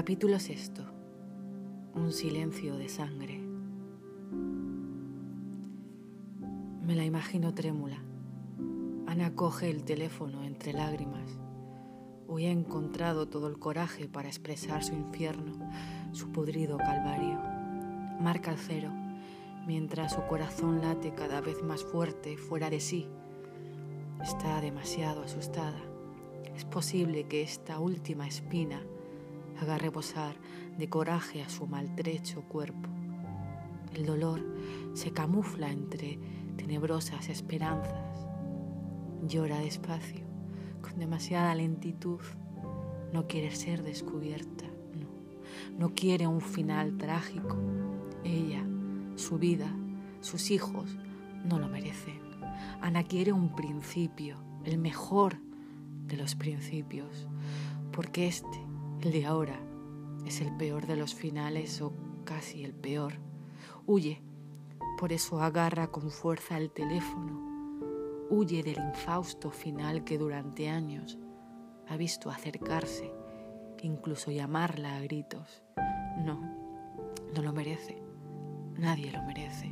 Capítulo sexto. Un silencio de sangre. Me la imagino trémula. Ana coge el teléfono entre lágrimas. Hoy ha encontrado todo el coraje para expresar su infierno, su podrido calvario. Marca el cero, mientras su corazón late cada vez más fuerte fuera de sí. Está demasiado asustada. Es posible que esta última espina haga reposar de coraje a su maltrecho cuerpo. El dolor se camufla entre tenebrosas esperanzas. Llora despacio, con demasiada lentitud. No quiere ser descubierta, no. No quiere un final trágico. Ella, su vida, sus hijos, no lo merecen. Ana quiere un principio, el mejor de los principios, porque este el de ahora es el peor de los finales o casi el peor. Huye, por eso agarra con fuerza el teléfono. Huye del infausto final que durante años ha visto acercarse, incluso llamarla a gritos. No, no lo merece. Nadie lo merece.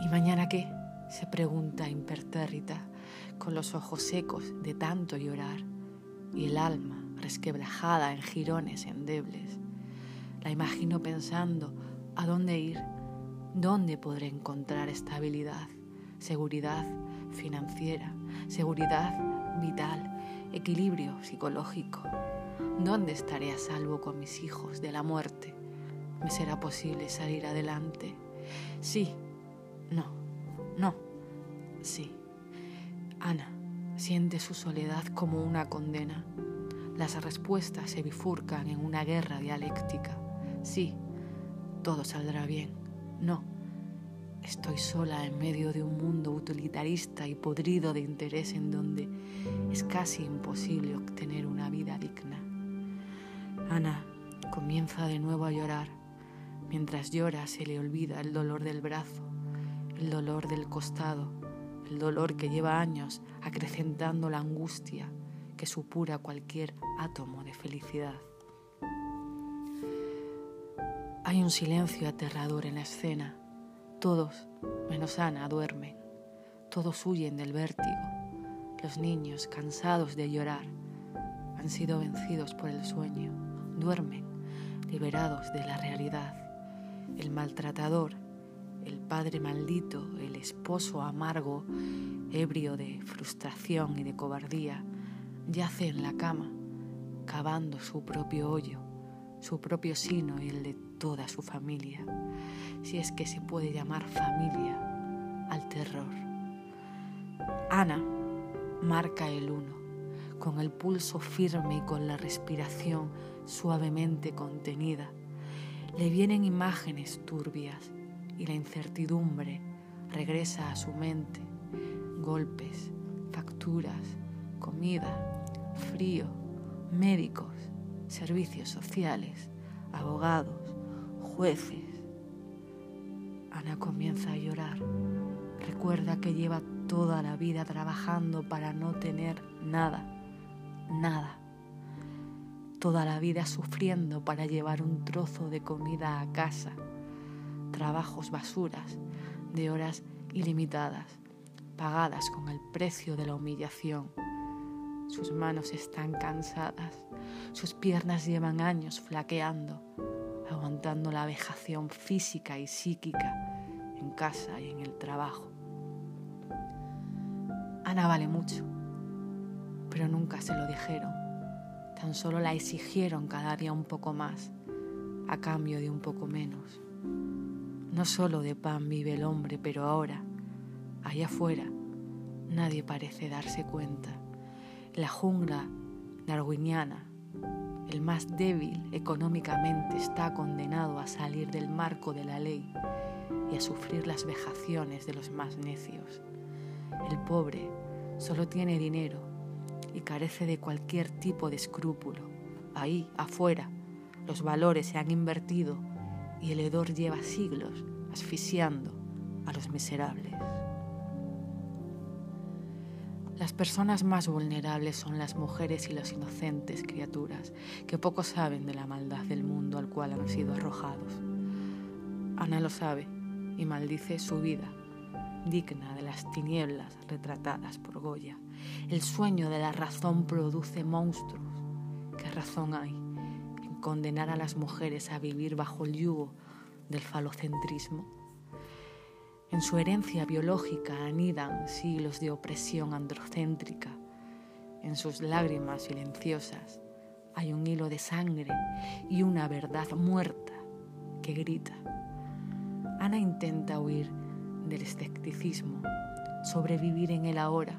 ¿Y mañana qué? se pregunta impertérrita con los ojos secos de tanto llorar y el alma resquebrajada en jirones endebles. La imagino pensando a dónde ir, dónde podré encontrar estabilidad, seguridad financiera, seguridad vital, equilibrio psicológico. ¿Dónde estaré a salvo con mis hijos de la muerte? ¿Me será posible salir adelante? Sí, no, no, sí. Ana siente su soledad como una condena. Las respuestas se bifurcan en una guerra dialéctica. Sí, todo saldrá bien. No, estoy sola en medio de un mundo utilitarista y podrido de interés en donde es casi imposible obtener una vida digna. Ana comienza de nuevo a llorar. Mientras llora se le olvida el dolor del brazo, el dolor del costado, el dolor que lleva años acrecentando la angustia que supura cualquier átomo de felicidad. Hay un silencio aterrador en la escena. Todos, menos Ana, duermen. Todos huyen del vértigo. Los niños, cansados de llorar, han sido vencidos por el sueño. Duermen, liberados de la realidad. El maltratador el padre maldito, el esposo amargo, ebrio de frustración y de cobardía, yace en la cama, cavando su propio hoyo, su propio sino y el de toda su familia, si es que se puede llamar familia al terror. Ana marca el uno, con el pulso firme y con la respiración suavemente contenida. Le vienen imágenes turbias, y la incertidumbre regresa a su mente. Golpes, facturas, comida, frío, médicos, servicios sociales, abogados, jueces. Ana comienza a llorar. Recuerda que lleva toda la vida trabajando para no tener nada, nada. Toda la vida sufriendo para llevar un trozo de comida a casa trabajos basuras de horas ilimitadas, pagadas con el precio de la humillación. Sus manos están cansadas, sus piernas llevan años flaqueando, aguantando la vejación física y psíquica en casa y en el trabajo. Ana vale mucho, pero nunca se lo dijeron. Tan solo la exigieron cada día un poco más, a cambio de un poco menos. No solo de pan vive el hombre, pero ahora, allá afuera, nadie parece darse cuenta. La jungla darwiniana, el más débil económicamente, está condenado a salir del marco de la ley y a sufrir las vejaciones de los más necios. El pobre solo tiene dinero y carece de cualquier tipo de escrúpulo. Ahí, afuera, los valores se han invertido y el hedor lleva siglos asfixiando a los miserables. Las personas más vulnerables son las mujeres y las inocentes criaturas que poco saben de la maldad del mundo al cual han sido arrojados. Ana lo sabe y maldice su vida, digna de las tinieblas retratadas por Goya. El sueño de la razón produce monstruos. ¿Qué razón hay condenar a las mujeres a vivir bajo el yugo del falocentrismo? En su herencia biológica anidan siglos de opresión androcéntrica. En sus lágrimas silenciosas hay un hilo de sangre y una verdad muerta que grita. Ana intenta huir del escepticismo, sobrevivir en el ahora,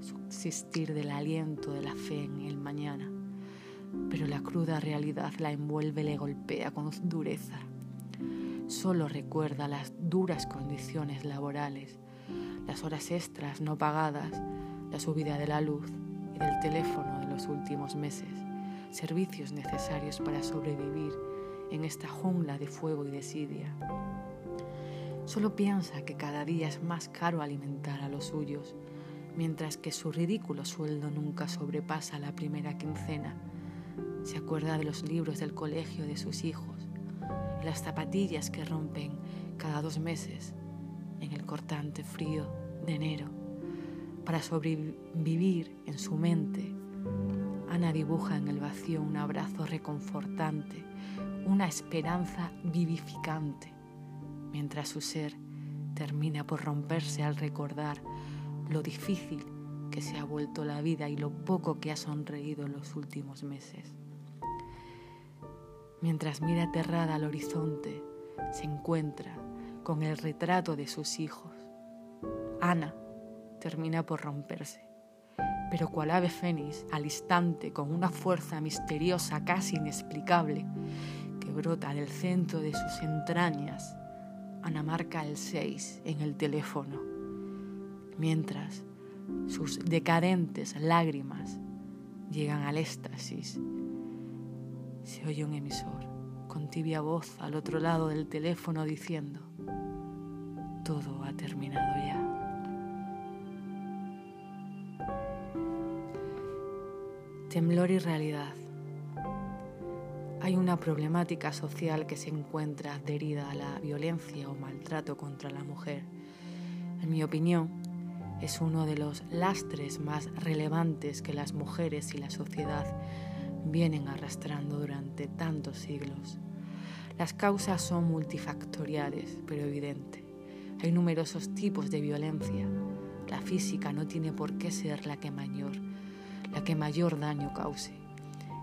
subsistir del aliento de la fe en el mañana. Pero la cruda realidad la envuelve y le golpea con dureza solo recuerda las duras condiciones laborales, las horas extras no pagadas, la subida de la luz y del teléfono de los últimos meses, servicios necesarios para sobrevivir en esta jungla de fuego y desidia. Solo piensa que cada día es más caro alimentar a los suyos, mientras que su ridículo sueldo nunca sobrepasa la primera quincena. Se acuerda de los libros del colegio de sus hijos, las zapatillas que rompen cada dos meses en el cortante frío de enero. Para sobrevivir en su mente, Ana dibuja en el vacío un abrazo reconfortante, una esperanza vivificante, mientras su ser termina por romperse al recordar lo difícil que se ha vuelto la vida y lo poco que ha sonreído en los últimos meses. Mientras mira aterrada al horizonte, se encuentra con el retrato de sus hijos. Ana termina por romperse, pero cual ave fénix, al instante, con una fuerza misteriosa casi inexplicable, que brota del centro de sus entrañas, Ana marca el 6 en el teléfono, mientras sus decadentes lágrimas llegan al éxtasis se oye un emisor con tibia voz al otro lado del teléfono diciendo, todo ha terminado ya. Temblor y realidad. Hay una problemática social que se encuentra adherida a la violencia o maltrato contra la mujer. En mi opinión, es uno de los lastres más relevantes que las mujeres y la sociedad vienen arrastrando durante tantos siglos. Las causas son multifactoriales, pero evidente. Hay numerosos tipos de violencia. La física no tiene por qué ser la que mayor, la que mayor daño cause.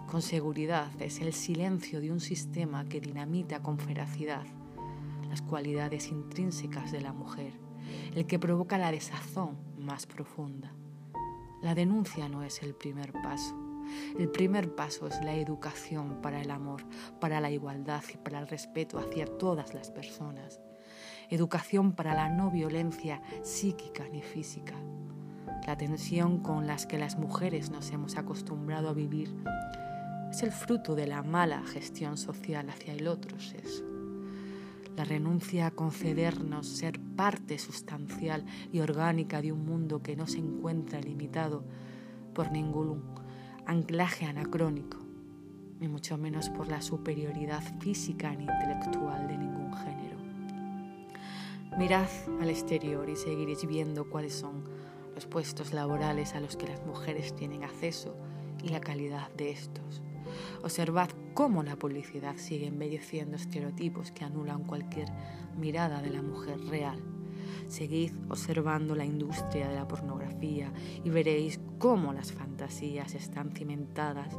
Con seguridad es el silencio de un sistema que dinamita con feracidad las cualidades intrínsecas de la mujer, el que provoca la desazón más profunda. La denuncia no es el primer paso el primer paso es la educación para el amor, para la igualdad y para el respeto hacia todas las personas. Educación para la no violencia psíquica ni física. La tensión con las que las mujeres nos hemos acostumbrado a vivir es el fruto de la mala gestión social hacia el otro sexo. La renuncia a concedernos ser parte sustancial y orgánica de un mundo que no se encuentra limitado por ningún anclaje anacrónico, ni mucho menos por la superioridad física ni intelectual de ningún género. Mirad al exterior y seguiréis viendo cuáles son los puestos laborales a los que las mujeres tienen acceso y la calidad de estos. Observad cómo la publicidad sigue embelleciendo estereotipos que anulan cualquier mirada de la mujer real Seguid observando la industria de la pornografía y veréis cómo las fantasías están cimentadas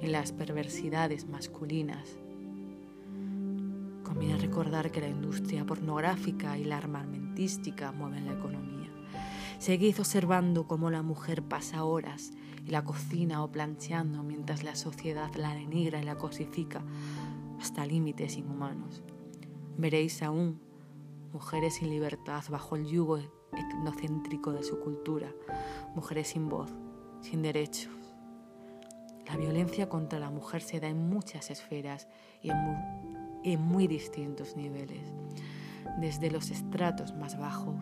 en las perversidades masculinas. Conviene recordar que la industria pornográfica y la armamentística mueven la economía. Seguid observando cómo la mujer pasa horas en la cocina o plancheando mientras la sociedad la denigra y la cosifica hasta límites inhumanos. Veréis aún mujeres sin libertad bajo el yugo etnocéntrico de su cultura, mujeres sin voz, sin derechos. La violencia contra la mujer se da en muchas esferas y en muy, distintos niveles, desde los estratos más bajos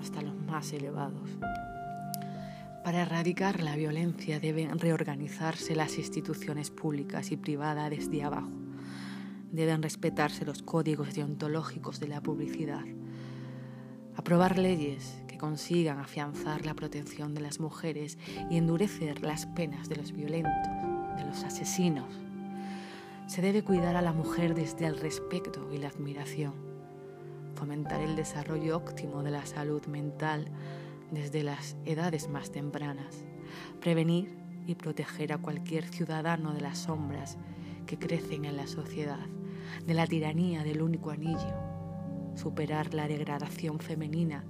hasta los más elevados. Para erradicar la violencia deben reorganizarse las instituciones públicas y privadas desde abajo. Deben respetarse los códigos deontológicos de la publicidad. Aprobar leyes que consigan afianzar la protección de las mujeres y endurecer las penas de los violentos, de los asesinos. Se debe cuidar a la mujer desde el respeto y la admiración. Fomentar el desarrollo óptimo de la salud mental desde las edades más tempranas, prevenir y proteger a cualquier ciudadano de las sombras que crecen en la sociedad, de la tiranía del único anillo, superar la degradación femenina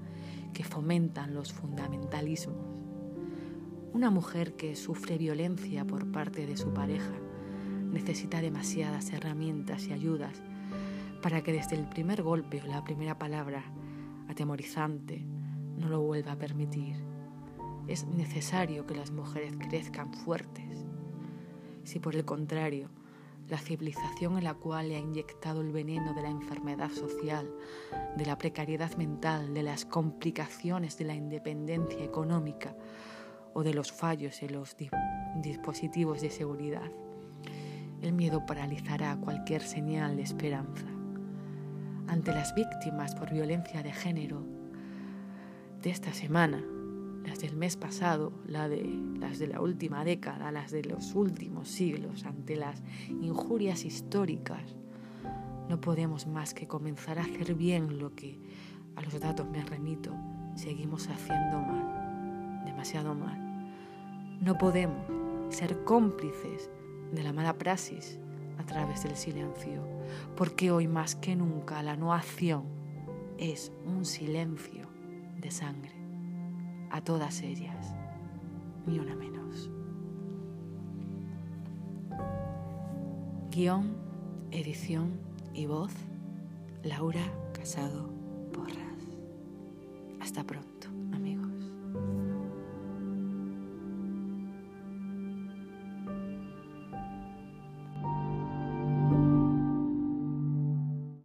que fomentan los fundamentalismos. Una mujer que sufre violencia por parte de su pareja necesita demasiadas herramientas y ayudas para que desde el primer golpe o la primera palabra atemorizante no lo vuelva a permitir. Es necesario que las mujeres crezcan fuertes. Si por el contrario, la civilización en la cual le ha inyectado el veneno de la enfermedad social, de la precariedad mental, de las complicaciones de la independencia económica o de los fallos en los dispositivos de seguridad, el miedo paralizará cualquier señal de esperanza. Ante las víctimas por violencia de género, de esta semana, las del mes pasado, las de la última década, las de los últimos siglos, ante las injurias históricas, no podemos más que comenzar a hacer bien lo que, a los datos me remito, seguimos haciendo mal, demasiado mal. No podemos ser cómplices de la mala praxis a través del silencio, porque hoy más que nunca la no acción es un silencio de sangre. A todas ellas, ni una menos. Guión, edición y voz, Laura Casado Porras. Hasta pronto.